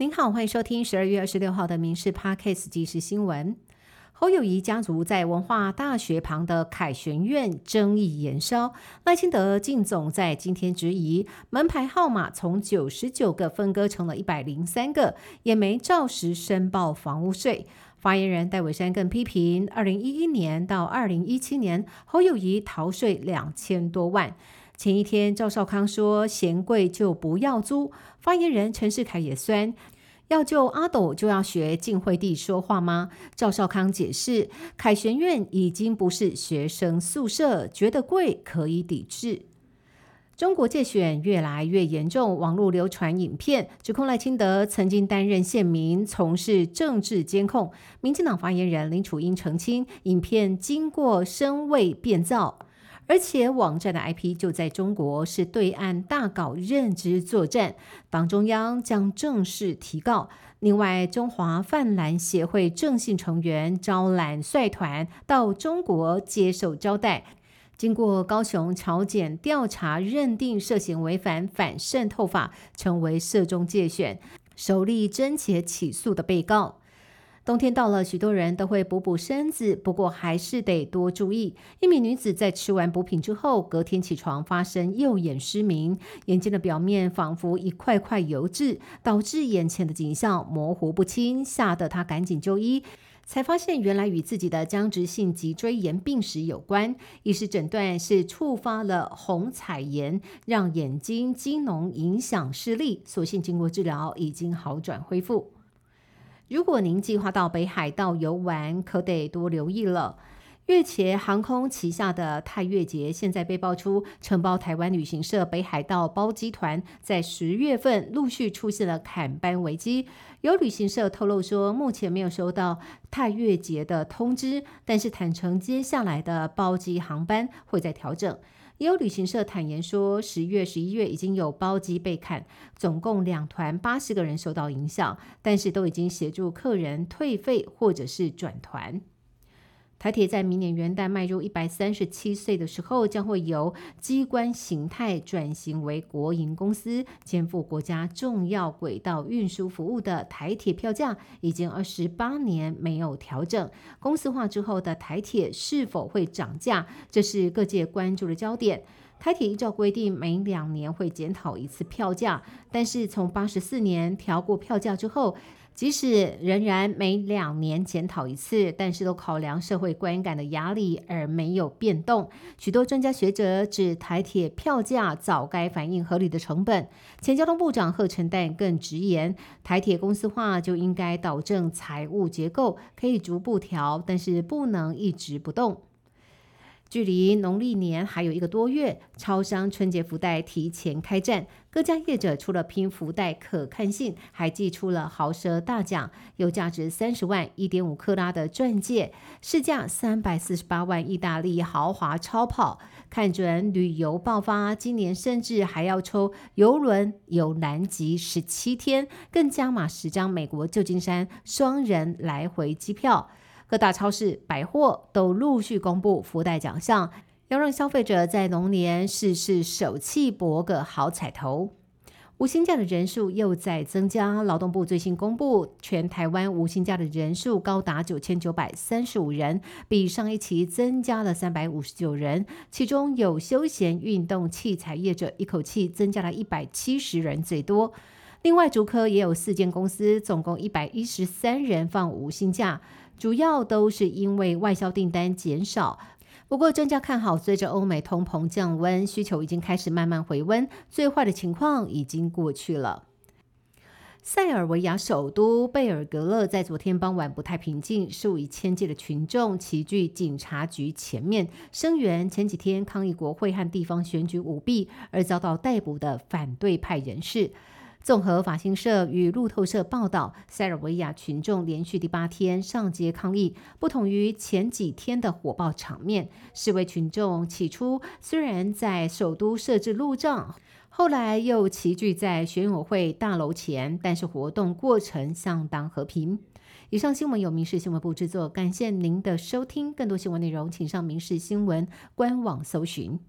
您好，欢迎收听十二月二十六号的《民事 Parkes 即时新闻》。侯友谊家族在文化大学旁的凯旋院争议延烧，赖清德进总在今天质疑门牌号码从九十九个分割成了一百零三个，也没照实申报房屋税。发言人戴伟山更批评，二零一一年到二零一七年，侯友谊逃税两千多万。前一天，赵少康说嫌贵就不要租。发言人陈世凯也酸，要救阿斗就要学晋惠帝说话吗？赵少康解释，凯旋院已经不是学生宿舍，觉得贵可以抵制。中国界选越来越严重，网络流传影片指控赖清德曾经担任县民，从事政治监控。民进党发言人林楚英澄清，影片经过声位变造。而且网站的 IP 就在中国，是对岸大搞认知作战，党中央将正式提告。另外，中华泛蓝协会正信成员招揽率团到中国接受招待，经过高雄朝检调查，认定涉嫌违反反渗透法，成为涉中界选首例侦结起诉的被告。冬天到了，许多人都会补补身子，不过还是得多注意。一名女子在吃完补品之后，隔天起床发生右眼失明，眼睛的表面仿佛一块块油质，导致眼前的景象模糊不清，吓得她赶紧就医，才发现原来与自己的僵直性脊椎炎病史有关。医师诊断是触发了红彩炎，让眼睛晶脓影响视力，所幸经过治疗已经好转恢复。如果您计划到北海道游玩，可得多留意了。月茄航空旗下的泰月节现在被爆出承包台湾旅行社北海道包机团，在十月份陆续出现了砍班危机。有旅行社透露说，目前没有收到泰月节的通知，但是坦诚接下来的包机航班会在调整。也有旅行社坦言说，十月、十一月已经有包机被砍，总共两团八十个人受到影响，但是都已经协助客人退费或者是转团。台铁在明年元旦迈入一百三十七岁的时候，将会由机关形态转型为国营公司，肩负国家重要轨道运输服务的台铁票价已经二十八年没有调整。公司化之后的台铁是否会涨价？这是各界关注的焦点。台铁依照规定，每两年会检讨一次票价，但是从八十四年调过票价之后。即使仍然每两年检讨一次，但是都考量社会观感的压力而没有变动。许多专家学者指台铁票价早该反映合理的成本。前交通部长贺陈旦更直言，台铁公司化就应该导正财务结构，可以逐步调，但是不能一直不动。距离农历年还有一个多月，超商春节福袋提前开战，各家业者除了拼福袋可看性，还寄出了豪奢大奖，有价值三十万、一点五克拉的钻戒，市价三百四十八万意大利豪华超跑。看准旅游爆发，今年甚至还要抽游轮游南极十七天，更加码十张美国旧金山双人来回机票。各大超市、百货都陆续公布福袋奖项，要让消费者在龙年试试手气博个好彩头。无薪假的人数又在增加，劳动部最新公布，全台湾无薪假的人数高达九千九百三十五人，比上一期增加了三百五十九人，其中有休闲运动器材业者一口气增加了一百七十人最多。另外，竹科也有四间公司，总共一百一十三人放无薪假。主要都是因为外销订单减少，不过专家看好，随着欧美通膨降温，需求已经开始慢慢回温，最坏的情况已经过去了。塞尔维亚首都贝尔格勒在昨天傍晚不太平静，数以千计的群众齐聚警察局前面声援前几天抗议国会和地方选举舞弊而遭到逮捕的反对派人士。综合法新社与路透社报道，塞尔维亚群众连续第八天上街抗议。不同于前几天的火爆场面，示威群众起初虽然在首都设置路障，后来又齐聚在选委会大楼前，但是活动过程相当和平。以上新闻由民事新闻部制作，感谢您的收听。更多新闻内容，请上民事新闻官网搜寻。